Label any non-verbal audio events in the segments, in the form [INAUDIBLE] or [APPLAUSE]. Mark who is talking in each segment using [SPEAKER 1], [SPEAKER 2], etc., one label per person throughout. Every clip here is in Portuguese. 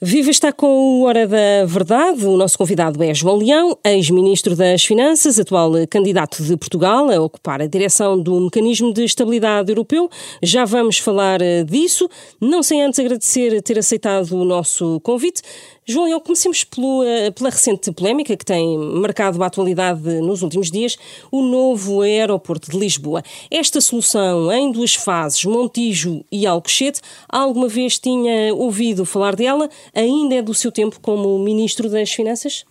[SPEAKER 1] Viva está com o Hora da Verdade. O nosso convidado é João Leão, ex-ministro das Finanças, atual candidato de Portugal a ocupar a direção do Mecanismo de Estabilidade Europeu. Já vamos falar eh, disso, não sem antes agradecer ter aceitado o nosso convite. João Leão, comecemos pelo, eh, pela recente polémica que tem marcado a atualidade nos últimos dias, o novo aeroporto de Lisboa. Esta solução em duas fases, Montijo e Alcochete, alguma vez tinha ouvido falar dela? Ainda é do seu tempo como Ministro das Finanças?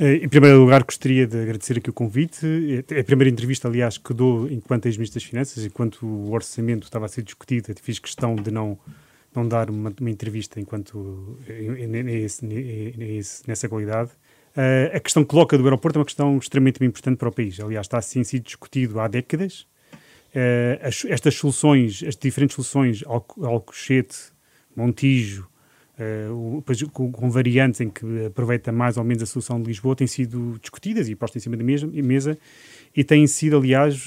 [SPEAKER 2] Eh, em primeiro lugar, gostaria de agradecer aqui o convite. É a primeira entrevista, aliás, que dou enquanto ex-ministro das Finanças, enquanto o orçamento estava a ser discutido, fiz questão de não não dar uma, uma entrevista enquanto nesse, nessa qualidade. Uh, a questão que coloca do aeroporto é uma questão extremamente importante para o país. Aliás, está assim sido discutido há décadas. Uh, as, estas soluções, as diferentes soluções, Alcochete, Montijo, uh, com, com, variantes em que aproveita mais ou menos a solução de Lisboa, têm sido discutidas e postas em cima da mesa, mesa e têm sido, aliás,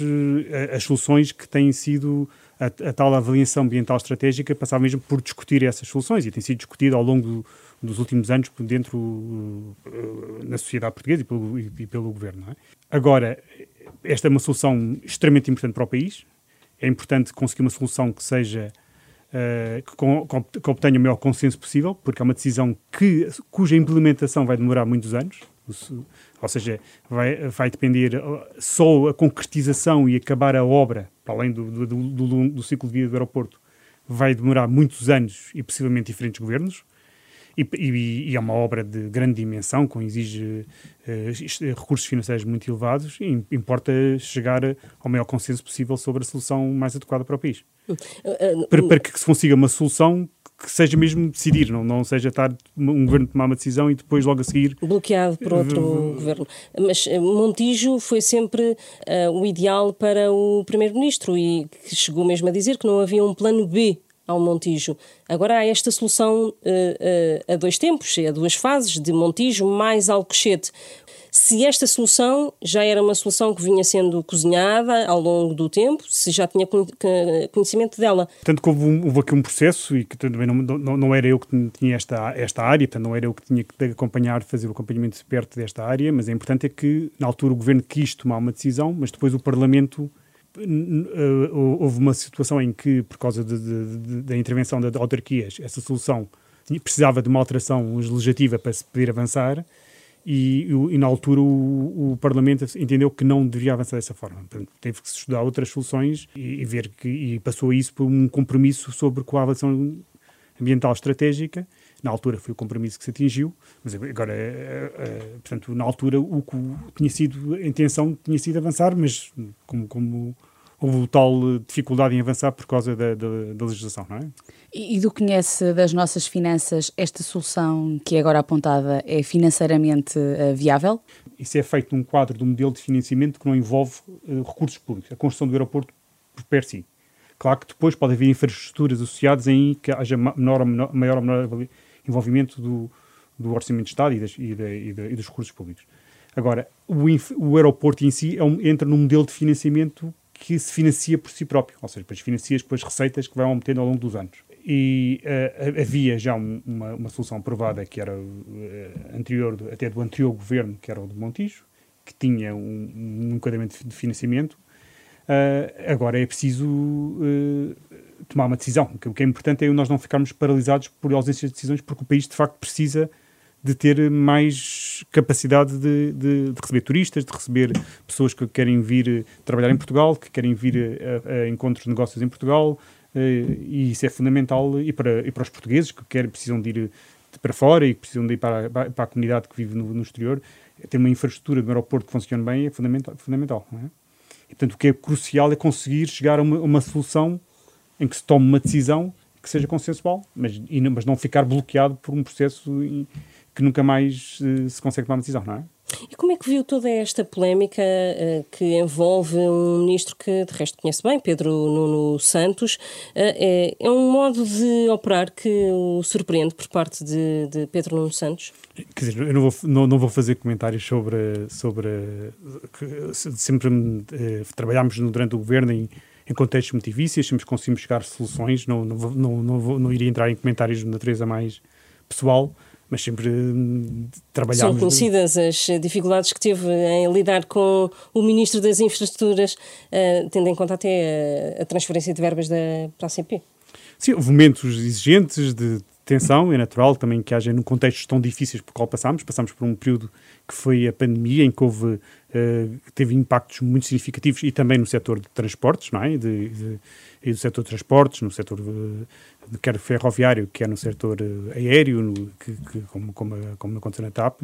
[SPEAKER 2] as soluções que têm sido a, a, tal avaliação ambiental estratégica passava mesmo por discutir essas soluções e tem sido discutido ao longo do, dos últimos anos dentro uh, na sociedade portuguesa e pelo, e pelo governo. É? Agora, esta é uma solução extremamente importante para o país. É importante conseguir uma solução que seja uh, que, com, que obtenha o maior consenso possível, porque é uma decisão que, cuja implementação vai demorar muitos anos. Ou seja, vai, vai depender só a concretização e acabar a obra, para além do, do, do, do ciclo de vida do aeroporto, vai demorar muitos anos e possivelmente diferentes governos. E, e, e, é uma obra de grande dimensão, com exige uh, recursos financeiros muito elevados, e importa chegar ao maior consenso possível sobre a solução mais adequada para o país. Uh, uh, para, para, que se consiga uma solução que seja mesmo decidir, não, não seja estar um governo tomar uma decisão e depois logo a seguir.
[SPEAKER 1] Bloqueado por outro governo. Mas eh, Montijo foi sempre uh, o ideal para o Primeiro-Ministro e que chegou mesmo a dizer que não havia um plano B ao Montijo. Agora há esta solução uh, a dois tempos, a duas fases, de Montijo mais Alcochete se esta solução já era uma solução que vinha sendo cozinhada ao longo do tempo, se já tinha conhecimento dela.
[SPEAKER 2] Que houve, um, houve aqui um processo e que também não, não, não, era eu que tinha esta, esta área, portanto, não era eu que tinha que acompanhar, fazer o acompanhamento de perto desta área, mas é importante é que, na altura, o Governo quis tomar uma decisão, mas depois o Parlamento houve uma situação em que, por causa da intervenção de autarquias, essa solução precisava de uma alteração legislativa para se poder avançar e, e, na altura o, o, Parlamento entendeu que não devia avançar dessa forma. Portanto, teve que estudar outras soluções e, e, ver que e passou isso por um compromisso sobre com a avaliação ambiental estratégica. Na altura foi o compromisso que se atingiu, mas agora, é, é, portanto, na altura o que tinha sido a intenção tinha sido avançar, mas como, como houve tal dificuldade em avançar por causa da, da, da legislação, não é?
[SPEAKER 3] E, do conhece das nossas finanças, esta solução que é agora apontada é financeiramente uh, viável?
[SPEAKER 2] Isso é feito num quadro de um modelo de financiamento que não envolve uh, recursos públicos, a construção do aeroporto por per si. Claro que depois pode haver infraestruturas associadas em que haja menor ou menor, maior ou menor envolvimento do, do Orçamento de Estado e, das, e, da, e, e dos recursos públicos. Agora, o, o aeroporto em si é um, entra num modelo de financiamento que se financia por si próprio, ou seja, depois financia com as receitas que vai aumentando ao longo dos anos e uh, havia já um, uma, uma, solução aprovada que era uh, anterior, até do anterior governo, que era o de Montijo, que tinha um, um enquadramento de financiamento. Uh, agora é preciso tomar uma decisão. O que é importante é nós não ficarmos paralisados por ausência de decisões, porque o país de facto precisa de ter mais capacidade de, de, de, receber turistas, de receber pessoas que querem vir trabalhar em Portugal, que querem vir a, a encontros de negócios em Portugal, eh, e isso é fundamental e para, e para os portugueses que querem, precisam de ir para fora e que precisam de ir para, para a comunidade que vive no, no, exterior, ter uma infraestrutura de aeroporto que funcione bem é fundamental. fundamental é? E, portanto, o que é crucial é conseguir chegar a uma, uma, solução em que se tome uma decisão que seja consensual, mas, e, mas não ficar bloqueado por um processo que nunca mais uh, se consegue tomar uma decisão, não é?
[SPEAKER 1] E como é que viu toda esta polémica uh, que envolve um ministro que de resto conhece bem, Pedro Nuno Santos? Uh, é, é, um modo de operar que o surpreende por parte de, de Pedro Nuno Santos?
[SPEAKER 2] Quer dizer, eu não vou, não, não vou fazer comentários sobre. sobre sempre uh, trabalhámos durante o governo em, em contextos muito difíceis, sempre conseguimos chegar a soluções, não, não, não, não, vou, não iria entrar em comentários de natureza mais pessoal, mas sempre hum, trabalhámos...
[SPEAKER 1] São conhecidas as dificuldades que teve em lidar com o Ministro das Infraestruturas, uh, tendo em conta até a, a transferência de verbas da, para a CP.
[SPEAKER 2] Sim, houve momentos exigentes de tensão, é natural também que haja no contextos tão difíceis por qual passámos. Passámos por um período que foi a pandemia, em que houve, uh, teve impactos muito significativos e também no setor de transportes, não é? De, de, e do setor de transportes, no setor uh, quer ferroviário, quer no setor uh, aéreo, no, que, que, como, como, como aconteceu na TAP.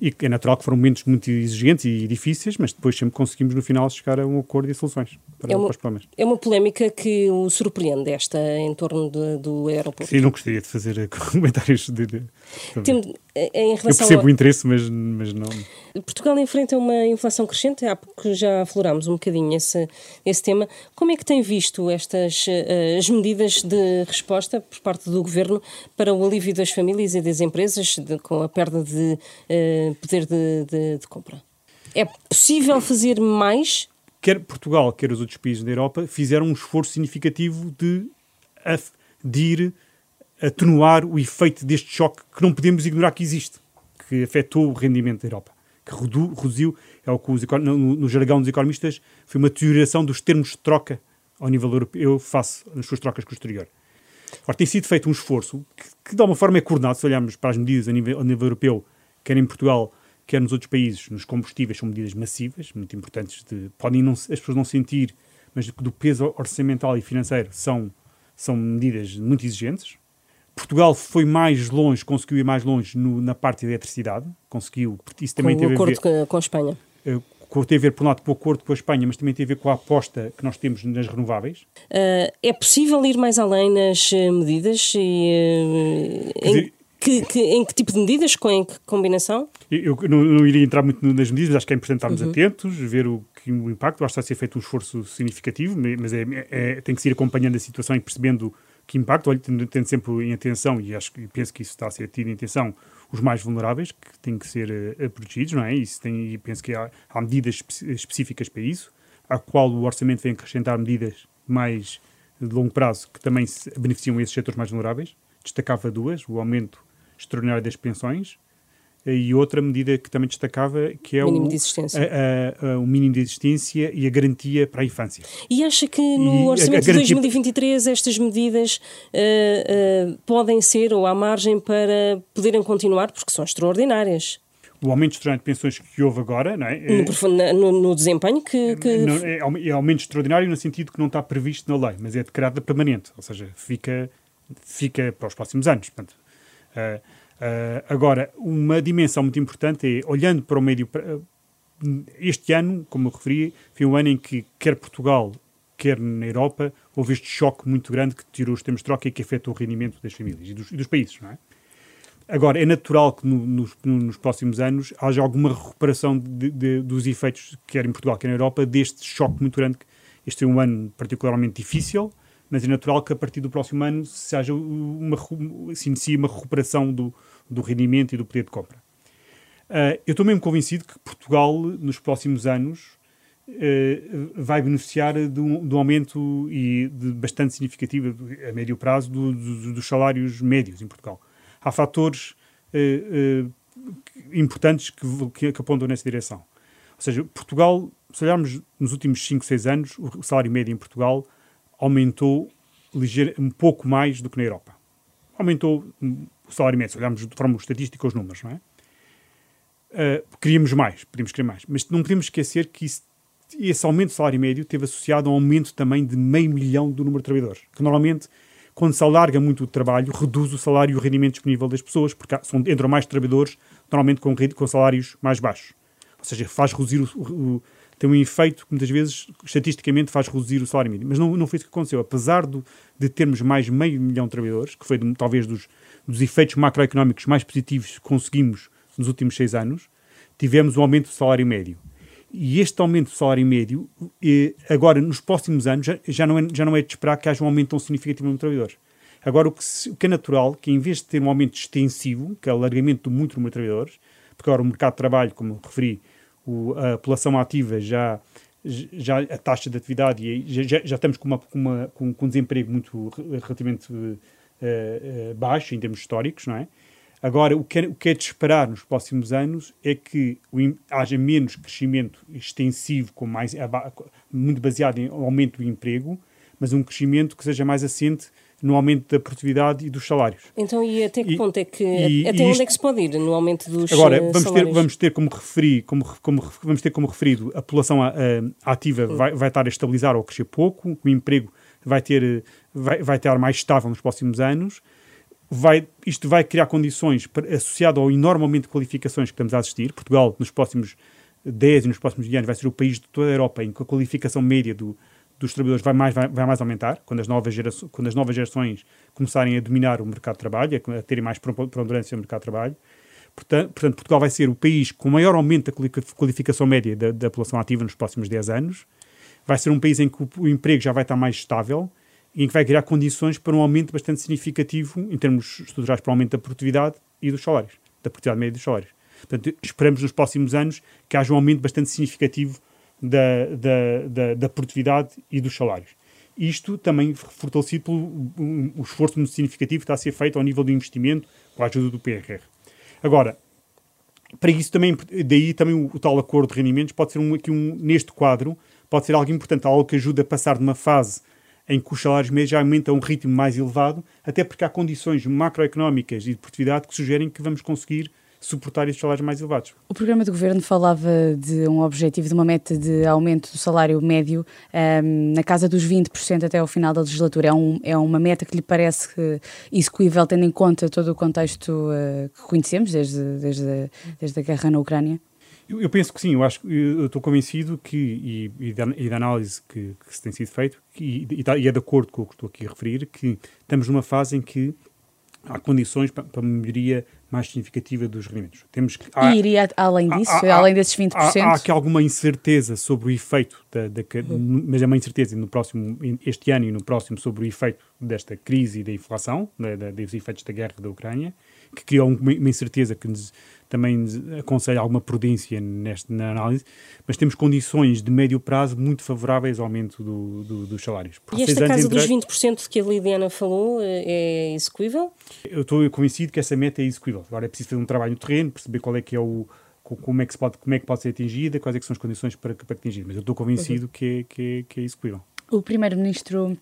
[SPEAKER 2] E é natural que foram momentos muito exigentes e difíceis, mas depois sempre conseguimos no final chegar a um acordo e soluções para,
[SPEAKER 1] é uma,
[SPEAKER 2] para os problemas.
[SPEAKER 1] É uma polémica que o surpreende, esta em torno de, do aeroporto.
[SPEAKER 2] Sim, não gostaria de fazer [LAUGHS] comentários de, de,
[SPEAKER 1] Tem, em relação
[SPEAKER 2] Eu percebo a... o interesse, mas, mas não.
[SPEAKER 1] Portugal enfrenta uma inflação crescente, há pouco já aflorámos um bocadinho esse, esse tema. Como é que tem visto estas uh, as medidas de resposta por parte do Governo para o alívio das famílias e das empresas de, com a perda de uh, poder de, de, de compra? É possível fazer mais
[SPEAKER 2] quer Portugal, quer os outros países da Europa, fizeram um esforço significativo de, de ir atenuar o efeito deste choque que não podemos ignorar que existe, que afetou o rendimento da Europa, que reduziu, é o que os, no, no jargão dos economistas, foi uma deterioração dos termos de troca ao nível europeu face nas suas trocas com o exterior. Ora, tem sido feito um esforço que, que, de alguma forma é coordenado, se olharmos para as medidas a nível, a nível europeu, quer em Portugal, quer nos outros países, nos combustíveis, são medidas massivas, muito importantes. De, podem não, as pessoas não sentir, mas do peso orçamental e financeiro são, são medidas muito exigentes. Portugal foi mais longe, conseguiu ir mais longe no, na parte da eletricidade, conseguiu.
[SPEAKER 1] Isso também com teve o acordo a ver, com a Espanha.
[SPEAKER 2] Uh, tem a ver, por um lado, com o acordo com a Espanha, mas também tem a ver com a aposta que nós temos nas renováveis.
[SPEAKER 1] Uh, é possível ir mais além nas uh, medidas? E, em, que, que, em que tipo de medidas? Com em que combinação?
[SPEAKER 2] Eu, eu não, não, iria entrar muito nas medidas, acho que é importante estarmos uhum. atentos, ver o, que, o impacto. Acho que está a ser feito um esforço significativo, mas é, é, tem que se ir acompanhando a situação e percebendo que impacto, olha, tendo, tendo sempre em atenção, e acho que penso que isso está a ser tido em atenção, os mais vulneráveis, que têm que ser uh, protegidos, não é? Isso tem, e penso que há, há medidas específicas para isso, a qual o orçamento vem acrescentar medidas mais de longo prazo que também beneficiam esses setores mais vulneráveis. Destacava duas, o aumento extraordinário das pensões e outra medida que também destacava que é
[SPEAKER 1] mínimo
[SPEAKER 2] o. A, a, a, o mínimo de existência e a garantia para a infância.
[SPEAKER 1] E acha que no e orçamento de 2023 estas medidas uh, uh, podem ser ou há margem para poderem continuar porque são extraordinárias?
[SPEAKER 2] O aumento extraordinário de pensões que houve agora, não é?
[SPEAKER 1] No, no, no desempenho que... que...
[SPEAKER 2] Não, é, é aumento extraordinário no sentido que não está previsto na lei, mas é declarada permanente, ou seja, fica, fica para os próximos anos. Portanto, agora, uma dimensão muito importante é, olhando para o médio. Este ano, como eu referi, foi um ano em que, quer Portugal, quer na Europa, houve este choque muito grande que tirou os termos de troca e que afetou o rendimento das famílias e dos, e dos países, não é? Agora, é natural que no, nos, nos, próximos anos haja alguma recuperação de, de, dos efeitos, quer em Portugal, quer na Europa, deste choque muito grande. Este é um ano particularmente difícil, mas é natural que a partir do próximo ano se, haja uma, se inicie uma recuperação do, do rendimento e do poder de compra. Uh, eu estou mesmo convencido que Portugal, nos próximos anos, uh, vai beneficiar de um, de um, aumento e de bastante significativo, a médio prazo, do, do, dos salários médios em Portugal. Há fatores uh, importantes que, que, que, apontam nessa direção. Ou seja, Portugal, se olharmos nos últimos 5, 6 anos, o salário médio em Portugal aumentou um pouco mais do que na Europa. Aumentou o salário médio, se olharmos de forma estatística os números, não é? Uh, queríamos mais, podíamos querer mais, mas não podemos esquecer que isso, esse aumento do salário médio teve associado a um aumento também de meio milhão do número de trabalhadores, que normalmente, quando se alarga muito o trabalho, reduz o salário e o rendimento disponível das pessoas, porque são, entram mais trabalhadores, normalmente com, com salários mais baixos. Ou seja, faz reduzir o, o, tem um efeito que muitas vezes, estatisticamente, faz reduzir o salário mínimo. Mas não, não foi isso que aconteceu. Apesar do, de termos mais meio milhão de trabalhadores, que foi de, talvez dos, dos efeitos macroeconómicos mais positivos que conseguimos nos últimos seis anos, tivemos um aumento do salário médio. E este aumento do salário médio, eh, agora, nos próximos anos, já, não é, já não é de esperar que haja um aumento tão significativo no trabalhadores. Agora, o que, o que, é natural, que em vez de ter um aumento extensivo, que é o alargamento do muito número de trabalhadores, porque agora o mercado de trabalho, como referi, o, a população ativa já, já a taxa de atividade, e já, já estamos com, uma, com, uma, com, com um desemprego muito relativamente uh, baixo em termos históricos, não é? Agora, o que, é, o que é de esperar nos próximos anos é que o, haja menos crescimento extensivo, com mais, muito baseado em aumento do emprego, mas um crescimento que seja mais assente no aumento da produtividade e dos salários.
[SPEAKER 1] Então, e até que ponto é que e, até e onde é que se pode ir no aumento dos
[SPEAKER 2] Agora, vamos salários? ter vamos ter como referi, como, como vamos ter como referido, a população a, a, ativa vai, vai estar a estabilizar ou a crescer pouco, o emprego vai ter vai, vai estar mais estável nos próximos anos. Vai, isto vai criar condições para, associado ao enorme aumento de qualificações que estamos a assistir. Portugal, nos próximos 10 e nos próximos anos, vai ser o país de toda a Europa em que a qualificação média do, dos trabalhadores vai mais, vai, vai, mais aumentar quando as, novas gerações, quando as novas gerações começarem a dominar o mercado de trabalho, a, a terem mais preponderância no mercado de trabalho. Portanto, portanto, Portugal vai ser o país com maior aumento da qualificação média da, da, população ativa nos próximos 10 anos. Vai ser um país em que o, o, emprego já vai estar mais estável e em que vai criar condições para um aumento bastante significativo, em termos estruturais, para o aumento da produtividade e dos salários, da produtividade média dos salários. Portanto, esperamos nos próximos anos que haja um aumento bastante significativo da, da, da, da produtividade e dos salários. Isto também fortalecido pelo um, o esforço muito significativo que está a ser feito ao nível do investimento com a ajuda do PRR. Agora, para isso também, daí também o, o, tal acordo de rendimentos pode ser um, aqui um, neste quadro, pode ser algo importante, algo que ajuda a passar de uma fase em que os salários médios já aumentam a um ritmo mais elevado, até porque há condições macroeconómicas e de produtividade que sugerem que vamos conseguir suportar estes salários mais elevados.
[SPEAKER 3] O programa do governo falava de um objetivo, de uma meta de aumento do salário médio um, ehm, na casa dos 20% até ao final da legislatura. É, um, é uma meta que lhe parece execuível, tendo em conta todo o contexto uh, que conhecemos desde, desde, desde a guerra na Ucrânia?
[SPEAKER 2] Eu, eu, penso que sim, eu acho eu estou convencido que, e, e, da, e da análise que, que, se tem sido feito, que, e, e, é de acordo com o que estou aqui a referir, que estamos numa fase em que há condições para, para uma melhoria mais significativa dos rendimentos.
[SPEAKER 3] Temos que, há, e iria além disso, há, há, além desses 20%?
[SPEAKER 2] Há, há aqui alguma incerteza sobre o efeito, da, da uhum. mas é uma incerteza no próximo, este ano e no próximo sobre o efeito desta crise e da inflação, da, da, dos efeitos da guerra da Ucrânia, que criou uma, incerteza que nos também aconselho alguma prudência neste, na análise, mas temos condições de médio prazo muito favoráveis ao aumento do, do, dos salários.
[SPEAKER 1] Por e esta casa dos 20% que a Lidiana falou eh, é execuível?
[SPEAKER 2] Eu estou convencido que essa meta é execuível. Agora é preciso fazer um trabalho no terreno, perceber qual é que é o como é que, se pode, como é que pode ser atingida, quais é que são as condições para, para atingir. Mas eu estou convencido uhum. que, é, que, é, que é execuível.
[SPEAKER 3] O Primeiro-Ministro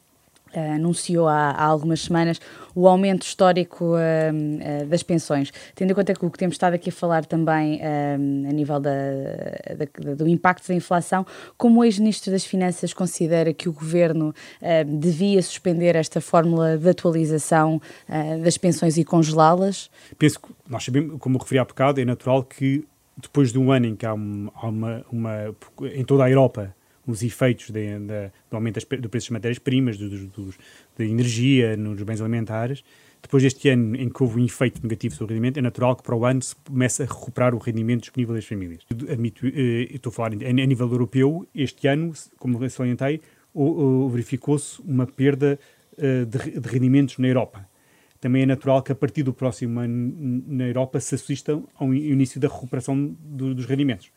[SPEAKER 3] Uh, anunciou há, há, algumas semanas o aumento histórico uh, uh, das pensões. Tendo em conta que o que temos estado aqui a falar também a nível da, da, do impacto da inflação, como o ex-ministro das Finanças considera que o governo devia suspender esta fórmula de atualização das pensões e congelá-las?
[SPEAKER 2] Penso que nós sabemos, como referi há bocado, é natural que depois de um ano em que há, uma, uma em toda a Europa os efeitos de, de, do aumento do preço das matérias-primas, da energia, nos bens alimentares. Depois deste ano em que houve um efeito negativo sobre o rendimento, é natural que para o ano se comece a recuperar o rendimento disponível das famílias. Admito, eh, estou a falar a nível europeu, este ano, como salientei, verificou-se uma perda eh, de, rendimentos na Europa também é natural que a partir do próximo ano na Europa se assista ao início da recuperação do, dos rendimentos.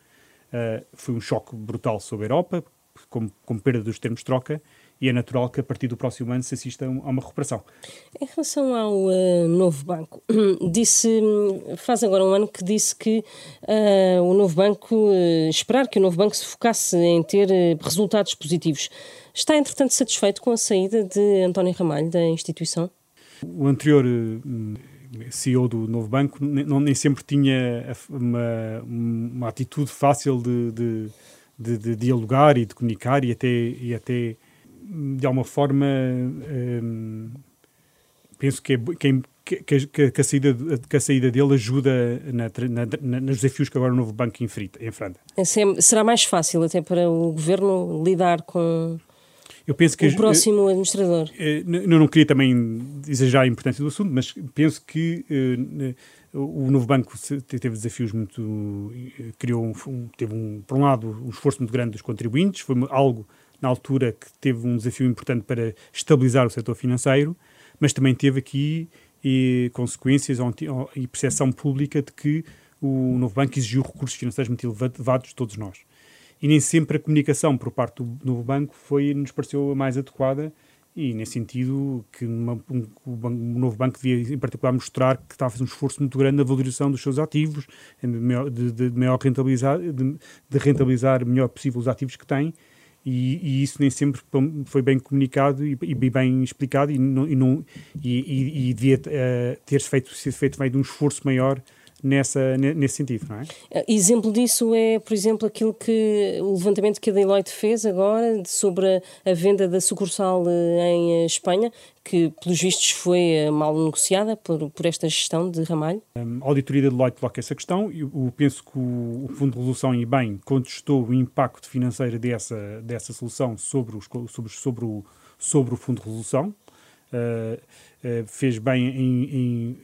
[SPEAKER 2] Uh, foi um choque brutal sobre a Europa, com, com perda dos termos de troca, e é natural que a partir do próximo ano se assista a uma recuperação.
[SPEAKER 1] Em relação ao uh, novo banco, [CLEARS THROAT] disse, faz agora um ano que disse que uh, o novo banco, uh, esperar que o novo banco se focasse em ter resultados positivos. Está, entretanto, satisfeito com a saída de António Ramalho da instituição?
[SPEAKER 2] O anterior CEO do novo banco nem, nem sempre tinha uma, uma atitude fácil de, de de, de, dialogar e de comunicar e até, e até de alguma forma hum, penso que, é, que, que, que, a saída, que a saída dele ajuda na, na, nos desafios que agora o novo banco enfrenta.
[SPEAKER 1] É será mais fácil até para o governo lidar com
[SPEAKER 2] eu penso que
[SPEAKER 1] o próximo administrador.
[SPEAKER 2] Eu não queria também exagerar a importância do assunto, mas penso que eh, o novo banco teve desafios muito. criou um, teve, um, por um lado, um esforço muito grande dos contribuintes, foi algo na altura que teve um desafio importante para estabilizar o setor financeiro, mas também teve aqui e, consequências e percepção pública de que o novo banco exigiu recursos financeiros muito elevados de todos nós. E nem sempre a comunicação por parte do novo banco foi, nos pareceu a mais adequada e, nesse sentido, que uma, um, o, novo banco devia, em particular, mostrar que está a fazer um esforço muito grande na valorização dos seus ativos, de, de, de maior rentabilizar, de, de, rentabilizar melhor possível os ativos que tem, e, e isso nem sempre foi bem comunicado e, e bem explicado, e, não, e, não, e, e devia uh, ter feito, ser feito meio de um esforço maior nessa, nesse sentido, não é?
[SPEAKER 1] Eh, exemplo disso é, por exemplo, aquilo que o levantamento que a Deloitte fez agora sobre a, venda da sucursal eh, em eh, Espanha, que, pelos vistos, foi mal negociada por, por esta gestão de Ramalho?
[SPEAKER 2] A auditoria da Deloitte coloca essa questão. Eu, eu penso que o, o, Fundo de Resolução e bem contestou o impacto financeiro dessa, dessa solução sobre, os, sobre, sobre, o, sobre o Fundo de Resolução. Uh, uh, fez bem em, em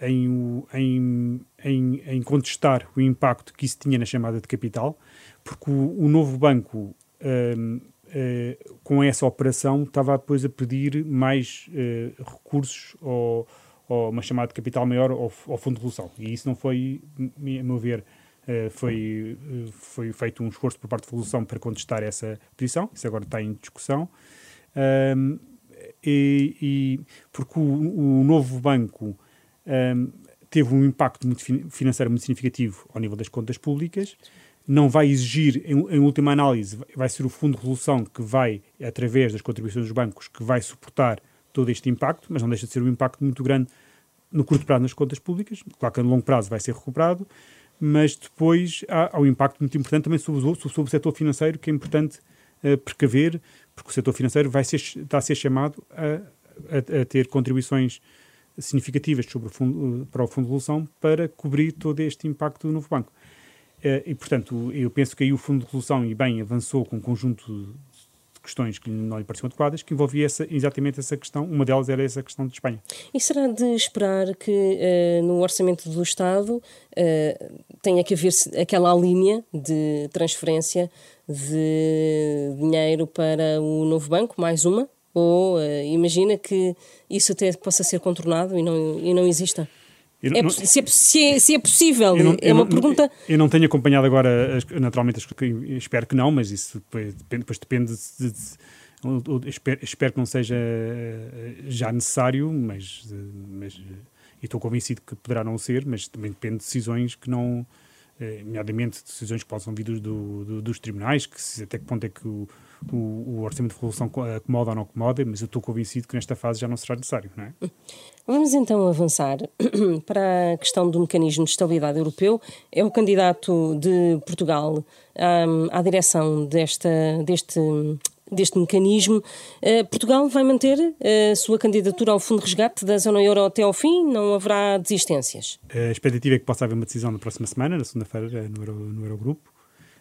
[SPEAKER 2] em, em, em, em, contestar o impacto que isso tinha na chamada de capital, porque o, o novo banco, uh, hum, com essa operação, estava depois a pedir mais uh, recursos ou, ou, uma chamada de capital maior ao, ao, Fundo de Resolução. E isso não foi, a meu ver, uh, foi, foi feito um esforço por parte da Resolução para contestar essa posição. Isso agora está em discussão. Um, e, e, porque o, o novo banco um, teve um impacto muito financeiro muito significativo ao nível das contas públicas, não vai exigir, em, em, última análise, vai ser o Fundo de Resolução que vai, através das contribuições dos bancos, que vai suportar todo este impacto, mas não deixa de ser um impacto muito grande no curto prazo nas contas públicas. Claro que no longo prazo vai ser recuperado, mas depois há, há um impacto muito importante também sobre, o, sobre o setor financeiro, que é importante uh, precaver, porque o setor financeiro vai ser, está a ser chamado a, a, a ter contribuições significativas sobre o fundo, para o Fundo de Resolução para cobrir todo este impacto do novo banco. Eh, e, portanto, eu penso que aí o Fundo de Resolução, e bem, avançou com um conjunto de questões que não lhe pareciam adequadas, que envolvia essa, exatamente essa questão. Uma delas era essa questão de Espanha.
[SPEAKER 1] E será de esperar que uh, no orçamento do Estado uh, tenha que haver aquela linha de transferência de dinheiro para o novo banco, mais uma? Ou uh, imagina que isso até possa ser contornado e não, e não exista? É, não, se, é, se, é, se, é, possível, não, é uma pergunta.
[SPEAKER 2] Eu não tenho acompanhado agora, naturalmente, espero que não, mas isso depois, depois depende de, de, espero, espero, que não seja eh, já necessário, mas, mas e estou convencido que poderá não ser, mas também depende de decisões que não, eh, nomeadamente decisões que possam vir do, do, dos tribunais, que se, até que ponto é que o, o, o orçamento de revolução acomoda ou não acomoda, mas eu estou convencido que nesta fase já não será necessário, não é?
[SPEAKER 1] Vamos então avançar [CLEARS THROAT] para a questão do mecanismo de estabilidade europeu. É o candidato de Portugal um, à direção desta, deste deste mecanismo. Uh, Portugal vai manter uh, a sua candidatura ao Fundo de Resgate da Zona Euro até ao fim? Não haverá desistências?
[SPEAKER 2] A expectativa é que possa haver uma decisão na próxima semana, na segunda-feira, no, Euro, no Eurogrupo.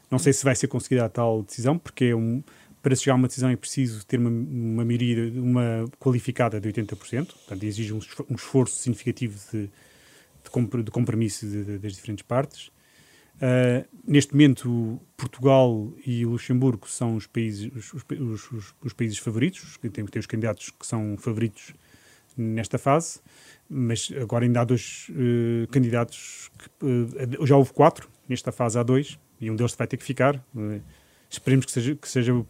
[SPEAKER 2] Não sei se vai ser conseguida a tal decisão, porque é um, para chegar a uma decisão é preciso ter uma, uma maioria uma qualificada de 80%, portanto exige um, esforço significativo de, de, compromisso de, de, das diferentes partes. Uh, neste momento, Portugal e Luxemburgo são os países, os, os, os, os países favoritos, tem, tem os candidatos que são favoritos nesta fase, mas agora ainda há dois uh, candidatos, que, uh, já houve quatro, nesta fase há dois, e um deles vai ter que ficar. Esperemos que seja, que seja o,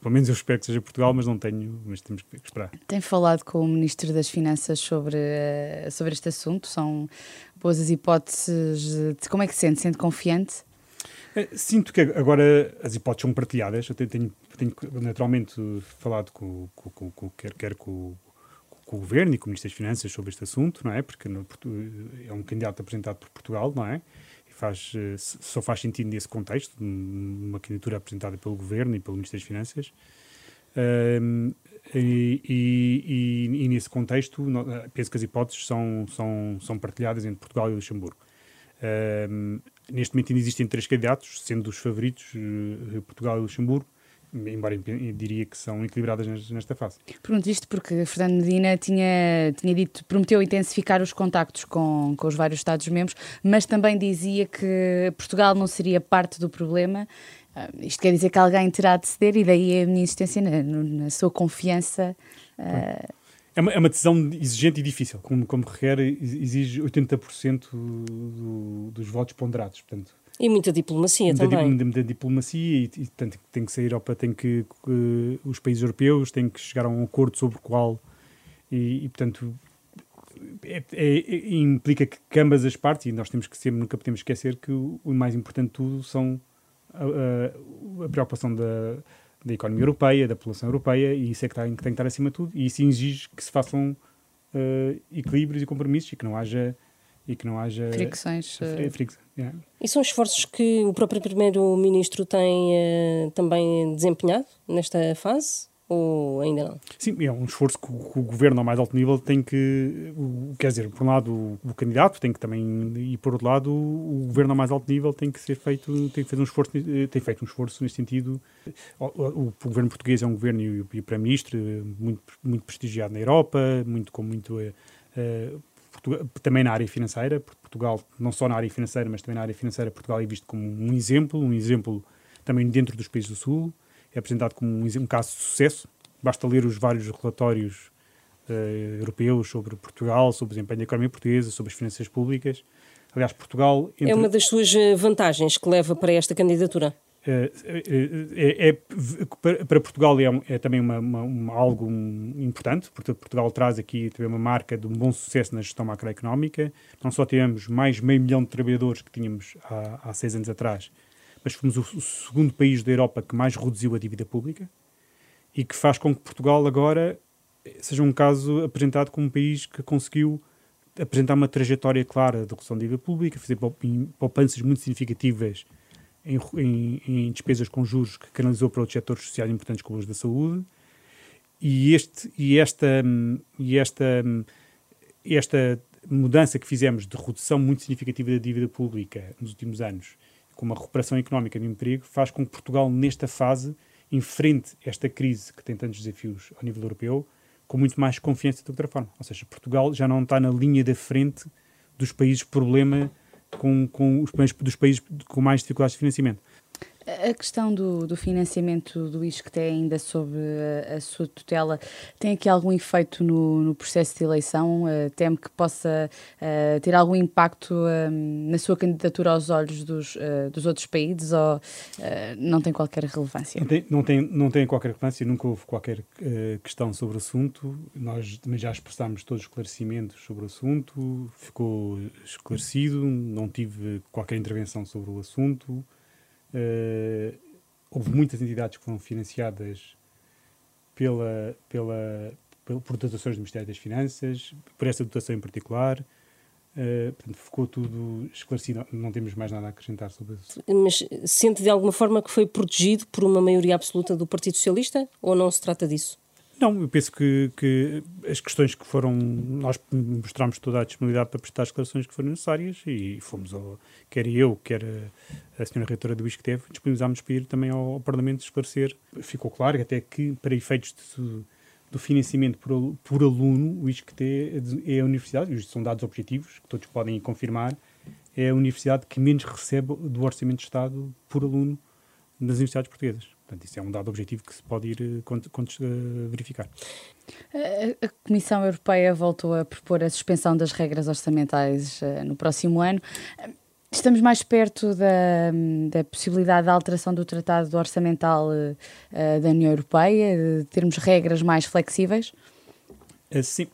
[SPEAKER 2] pelo menos eu espero que seja Portugal, mas não tenho, mas temos que esperar.
[SPEAKER 3] Tem falado com o Ministro das Finanças sobre, eh, sobre este assunto? São boas as hipóteses? De, como é que se sente? Sente confiante?
[SPEAKER 2] É, sinto que agora as hipóteses são partilhadas. Eu tenho, tenho, tenho naturalmente falado com, com, com, com quer, quer com, com o Governo e com o Ministro das Finanças sobre este assunto, não é? Porque no, é um candidato apresentado por Portugal, não é? Faz, eh, só faz sentido nesse contexto, uma candidatura apresentada pelo Governo e pelo Ministro das Finanças. E, e, e, nesse contexto, eh, penso que as hipóteses são, são, são partilhadas entre Portugal e Luxemburgo. Neste momento ainda existem três candidatos, sendo os favoritos uh, Portugal e Luxemburgo, embora eu diria que são equilibradas nesta fase.
[SPEAKER 3] Pergunto isto porque Fernando Medina tinha, tinha dito, prometeu intensificar os contactos com, com os vários Estados-membros, mas também dizia que Portugal não seria parte do problema. Uh, isto quer dizer que alguém terá de ceder e daí a minha insistência na, na sua confiança. Uh...
[SPEAKER 2] É uma, é uma, decisão exigente e difícil, como, como requer, exige 80% do, dos votos ponderados. Portanto,
[SPEAKER 1] E muita diplomacia
[SPEAKER 2] muita,
[SPEAKER 1] também.
[SPEAKER 2] Muita, muita diplomacia e, e tanto, tem que sair Europa, tem que uh, os países europeus têm que chegar a um acordo sobre o qual e, e portanto é, é, é, implica que ambas as partes, e nós temos que sempre, nunca podemos esquecer que o, o mais importante de tudo são a, a, a preocupação da, da economia europeia, da população europeia, e isso é que, tem, que tem que estar acima de tudo, e isso exige que se façam uh, equilíbrios e compromissos e que não haja e que não haja
[SPEAKER 3] fricções. Uh...
[SPEAKER 2] Fricção, yeah.
[SPEAKER 1] E são esforços que o próprio primeiro-ministro tem uh, também desempenhado nesta fase? ou ainda não?
[SPEAKER 2] Sim, é um esforço que o, que o, governo ao mais alto nível tem que, o, quer dizer, por um lado o, o, candidato tem que também, e por outro lado o, governo ao mais alto nível tem que ser feito, tem que fazer um esforço, tem feito um esforço nesse sentido. O, governo português é um governo e o, primeiro-ministro muito, muito prestigiado na Europa, muito com muito uh, Portugal, também na área financeira, porque Portugal, não só na área financeira, mas também na área financeira, Portugal é visto como um exemplo, um exemplo também dentro dos países do Sul é apresentado como um, um caso de sucesso. Basta ler os vários relatórios uh, europeus sobre Portugal, sobre o desempenho da economia portuguesa, sobre as finanças públicas. Aliás, Portugal.
[SPEAKER 1] Entre... É uma das suas eh, vantagens que leva para esta candidatura.
[SPEAKER 2] É, é, para Portugal é, é também uma, uma, uma, algo importante, porque Portugal traz aqui também uma marca de um bom sucesso na gestão macroeconómica. Não só tivemos mais meio milhão de trabalhadores que tínhamos há, há seis anos atrás, mas fomos o, o segundo país da Europa que mais reduziu a dívida pública e que faz com que Portugal agora seja um caso apresentado como um país que conseguiu apresentar uma trajetória clara de redução da dívida pública, fazer poupanças muito significativas em, em, em, despesas com juros que canalizou para outros setores sociais importantes como os da saúde. E, este, e, esta, e esta, esta mudança que fizemos de redução muito significativa da dívida pública nos últimos anos com uma recuperação económica de emprego, faz com que Portugal, nesta fase, enfrente esta crise que tem tantos desafios ao nível europeu com muito mais confiança de outra forma. Ou seja, Portugal já não está na linha da frente dos países problema com, com os dos países com mais dificuldades de financiamento.
[SPEAKER 3] A questão do, do financiamento do ISCTE ainda sob a, a, sua tutela tem aqui algum efeito no, no processo de eleição? Uh, que possa uh, ter algum impacto uh, na sua candidatura aos olhos dos, uh, dos outros países ou não tem qualquer relevância?
[SPEAKER 2] Não tem, não tem, não tem qualquer relevância, nunca houve qualquer questão sobre o assunto. Nós também já expressámos todos os esclarecimentos sobre o assunto, ficou esclarecido, não tive qualquer intervenção sobre o assunto. Uh, houve muitas entidades que foram financiadas pela, pela, pela, por dotações do Ministério das Finanças, por essa dotação em particular. Uh, portanto, ficou tudo esclarecido, não temos mais nada a acrescentar sobre isso.
[SPEAKER 1] Mas sente de alguma forma que foi protegido por uma maioria absoluta do Partido Socialista ou não se trata disso?
[SPEAKER 2] Não, eu penso que, que as questões que foram. Nós mostramos toda a disponibilidade para prestar as declarações que foram necessárias e fomos, ao, quer eu, quer a, a senhora reitora do ISCTEV, disponibilizámos para ir também ao, ao, Parlamento esclarecer. Ficou claro até que, para efeitos de, do financiamento por, por aluno, o ISCTE é a universidade, e são dados objetivos que todos podem confirmar, é a universidade que menos recebe do Orçamento de Estado por aluno nas universidades portuguesas. Portanto, isso é um dado objetivo que se pode ir uh, verificar.
[SPEAKER 3] A Comissão Europeia voltou a propor a suspensão das regras orçamentais uh, no próximo ano. Estamos mais perto da, da, possibilidade da alteração do Tratado Orçamental uh, da União Europeia, de termos regras mais flexíveis?
[SPEAKER 2] Sim.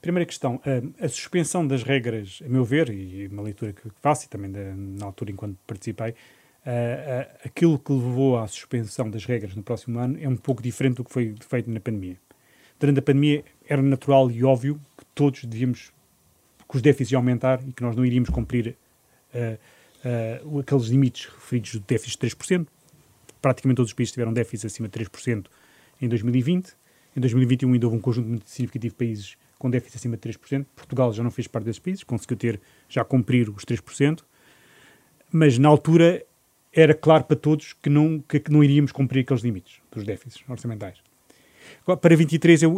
[SPEAKER 2] Primeira questão, a suspensão das regras, a meu ver, e uma leitura que faço, e também da, na altura enquanto participei, uh, aquilo que levou à suspensão das regras no próximo ano é um pouco diferente do que foi feito na pandemia. Durante a pandemia era natural e óbvio que todos devíamos, que os déficits iam aumentar e que nós não iríamos cumprir uh, aqueles limites referidos do déficit de 3%. Praticamente todos os países tiveram déficits acima de 3% em 2020. Em 2021 ainda houve um conjunto muito significativo de países com déficit acima de 3%. Portugal já não fez parte desses países, conseguiu ter, já cumprir os 3%. Mas na altura era claro para todos que não, que, que não iríamos cumprir aqueles limites dos déficits orçamentais. Para 23 é, é,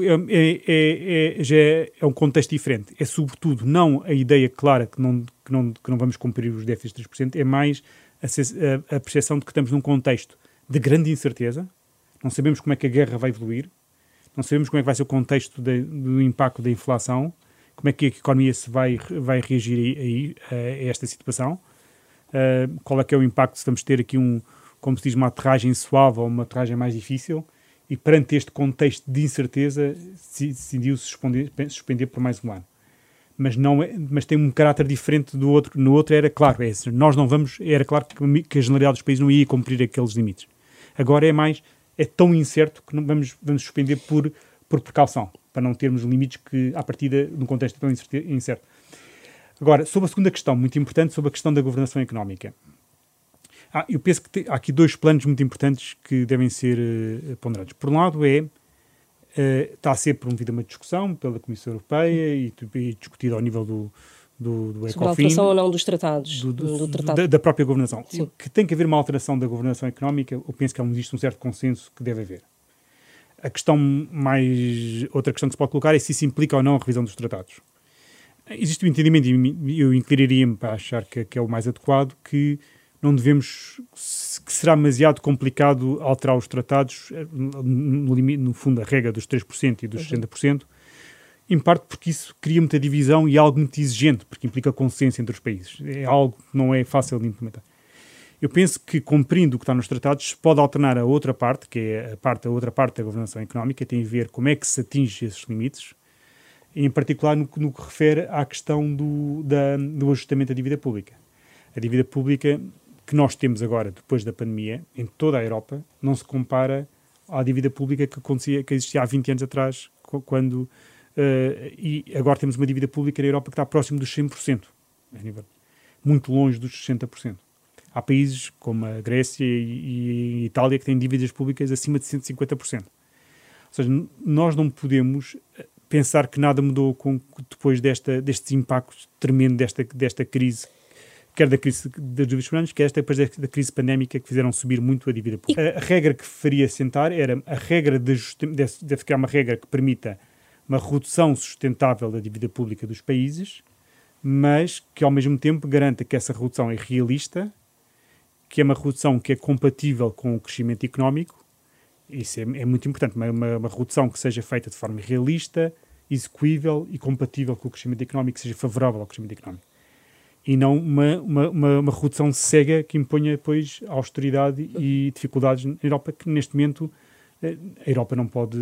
[SPEAKER 2] é, é, já é um contexto diferente. É sobretudo não a ideia clara que não, que não, que não vamos cumprir os déficits de 3%, é mais a, a, a percepção de que estamos num contexto de grande incerteza, não sabemos como é que a guerra vai evoluir, não sabemos como é que vai ser o contexto de, do impacto da inflação, como é que a economia se vai, vai reagir a, a, a esta situação uh, qual é que é o impacto se vamos ter aqui um, como se diz, uma aterragem suave ou uma aterragem mais difícil, e perante este contexto de incerteza decidiu-se suspender, suspender por mais um ano. Mas, não é, mas tem um caráter diferente do outro. No outro era claro, é, nós não vamos, era claro que, que a generalidade dos países não ia cumprir aqueles limites. Agora é mais, é tão incerto que não vamos, vamos suspender por, por precaução, para não termos limites que, à partida, num contexto tão incerto. Agora, sobre a segunda questão, muito importante, sobre a questão da governação económica. Ah, eu penso que há aqui dois planos muito importantes que devem ser uh, ponderados. Por um lado, é uh, está a ser promovida uma discussão pela Comissão Europeia e, e discutida ao nível do, do, do
[SPEAKER 1] Sobre a alteração ou não dos tratados.
[SPEAKER 2] Do, do, do tratado. da, da, própria governação. Sim. Que tem que haver uma alteração da governação económica, eu penso que existe um certo consenso que deve haver. A questão mais. Outra questão que se pode colocar é se isso implica ou não a revisão dos tratados. Existe um entendimento, e eu inclinaria-me para achar que, que é o mais adequado, que não devemos, que será demasiado complicado alterar os tratados, eh, no, limite, no fundo, a regra dos 3% e dos uhum. 60%, em parte porque isso cria muita divisão e é algo muito exigente, porque implica consenso entre os países. É algo que não é fácil de implementar. Eu penso que, cumprindo o que está nos tratados, se pode alternar a outra parte, que é a, parte, a outra parte da governação económica, tem a ver como é que se atinge esses limites, em particular no, no que refere à questão do, da, do ajustamento da dívida pública. A dívida pública que nós temos agora, depois da pandemia, em toda a Europa, não se compara à dívida pública que, acontecia, que existia há 20 anos atrás, quando. Uh, e agora temos uma dívida pública na Europa que está próximo dos 100%, muito longe dos 60%. Há países como a Grécia e, e a Itália que têm dívidas públicas acima de 150%. Ou seja, nós não podemos eh, pensar que nada mudou com, depois desta, destes impactos tremendo desta, desta crise quer da crise das dívidas soberanas, quer esta depois da, crise pandémica que fizeram subir muito a dívida pública. A, regra que faria sentar era a regra de deve, deve criar uma regra que permita uma redução sustentável da dívida pública dos países, mas que ao mesmo tempo garanta que essa redução é realista, que é uma redução que é compatível com o crescimento económico. Isso é, é muito importante, uma, uma, uma redução que seja feita de forma realista, execuível e compatível com o crescimento económico, que seja favorável ao crescimento económico e não uma, uma, uma, redução cega que imponha depois austeridade e dificuldades na Europa, que neste momento eh, a Europa não pode,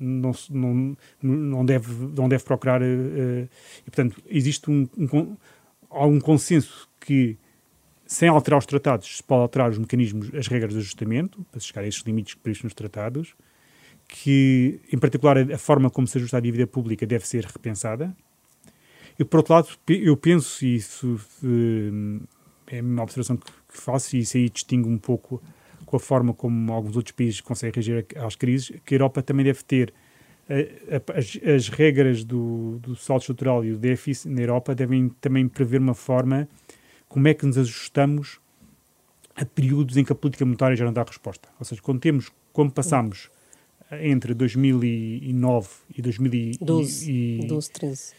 [SPEAKER 2] não, não, não, deve, não deve procurar. Uh, e, portanto, existe um, um, um consenso que, sem alterar os tratados, se pode alterar os mecanismos, as regras de ajustamento, para chegar a esses limites previstos nos tratados, que, em particular, a forma como se ajusta a dívida pública deve ser repensada, e por outro lado, eu penso, e isso é uma observação que, faço, e isso aí distingue um pouco com a forma como alguns outros países conseguem reagir às crises, que a Europa também deve ter eh, as, as, regras do, do saldo estrutural e do déficit na Europa devem também prever uma forma como é que nos ajustamos a períodos em que a política monetária já não dá resposta. Ou seja, quando temos, quando passamos entre 2009 e 2012,
[SPEAKER 1] e, 12, 13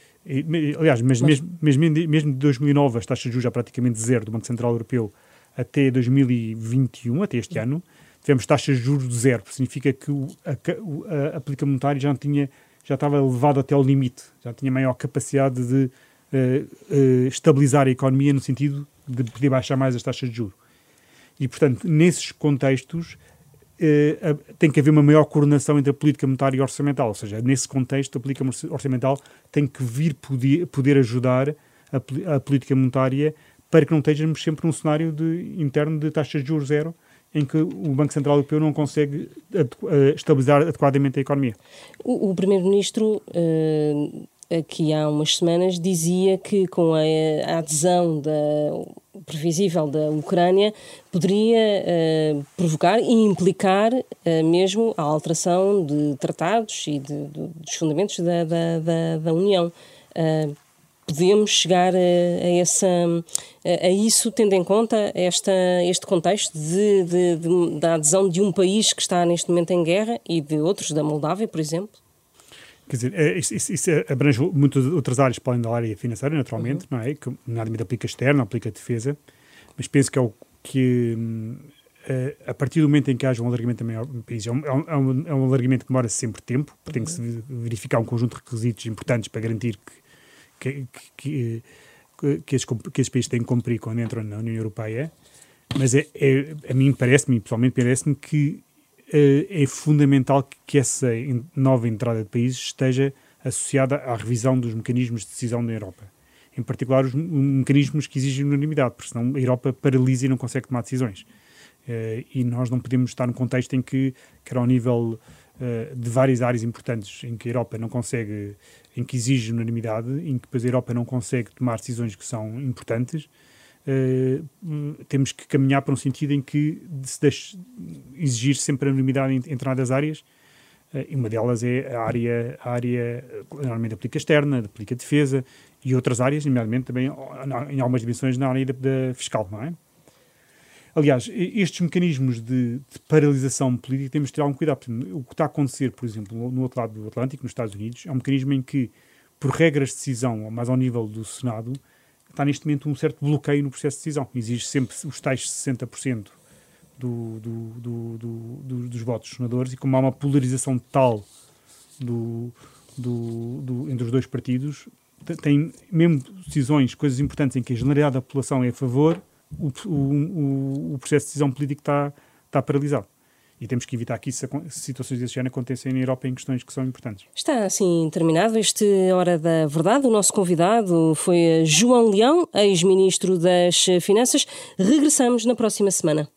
[SPEAKER 2] aliás, mas, mas, mesmo, mesmo, de 2009, as taxas de juros já praticamente zero do Banco Central Europeu até 2021, até este ano, tivemos taxas de juros de zero. Significa que o, a, a, a política monetária já, tinha, já estava elevado até o limite, já tinha maior capacidade de uh, uh, estabilizar a economia no sentido de poder baixar mais as taxas de juros. E, portanto, nesses contextos, Uh, tem que haver uma maior coordenação entre a política monetária e orçamental, ou seja, nesse contexto a política orçamental tem que vir poder, poder ajudar a, a, política monetária para que não estejamos sempre num cenário de, interno de taxas de juros zero em que o Banco Central Europeu não consegue estabilizar adequadamente a economia.
[SPEAKER 1] O, o Primeiro-Ministro uh aqui há umas semanas, dizia que com a, adesão da, previsível da Ucrânia poderia uh, provocar e implicar uh, mesmo a alteração de tratados e de, de, dos fundamentos da, da, da, da União. Uh, podemos chegar a, a, essa, a, isso, tendo em conta esta, este contexto de, de, de, da adesão de um país que está neste momento em guerra e de outros, da Moldávia, por exemplo?
[SPEAKER 2] Quer dizer, é, isso, isso, abrange muitas outras áreas para além da área financeira, naturalmente, uhum. não é? Que nomeadamente aplica externa, aplica defesa, mas penso que é o que, uh, a partir do momento em que haja um alargamento também ao país, é um, é um, é um alargamento que demora sempre tempo, porque uhum. tem que se verificar um conjunto de requisitos importantes para garantir que, que, que, que esses, que esses países têm que cumprir quando entram na União Europeia, mas é, é a mim parece-me, pessoalmente parece-me que é fundamental que essa nova entrada de países esteja associada à revisão dos mecanismos de decisão na Europa. Em particular, os mecanismos que exigem unanimidade, porque senão a Europa paralisa e não consegue tomar decisões. Uh, e nós não podemos estar num contexto em que, quer ao nível uh, de várias áreas importantes, em que a Europa não consegue, em que exige unanimidade, em que depois a Europa não consegue tomar decisões que são importantes, Uh, temos que caminhar para um sentido em que se deixe exigir sempre a unanimidade entre várias áreas, uh, e uma delas é a área, a área normalmente aplica externa, aplica defesa, e outras áreas, nomeadamente também em algumas dimensões na área da, da fiscal, não é? Aliás, estes mecanismos de, de, paralisação política temos de ter algum cuidado. O que está a acontecer, por exemplo, no outro lado do Atlântico, nos Estados Unidos, é um mecanismo em que, por regras de decisão, mais ao nível do Senado, está neste momento um certo bloqueio no processo de decisão. Exige sempre os tais 60% do, do, do, do, dos votos dos senadores e como há uma polarização tal do, entre os dois partidos, tem mesmo decisões, coisas importantes em que a generalidade da população é a favor, o, o, o processo de decisão política está, está paralisado. E temos que evitar que isso, situações desse género aconteçam na Europa em questões que são importantes.
[SPEAKER 1] Está assim terminado este Hora da Verdade. O nosso convidado foi João Leão, ex-ministro das Finanças. Regressamos na próxima semana.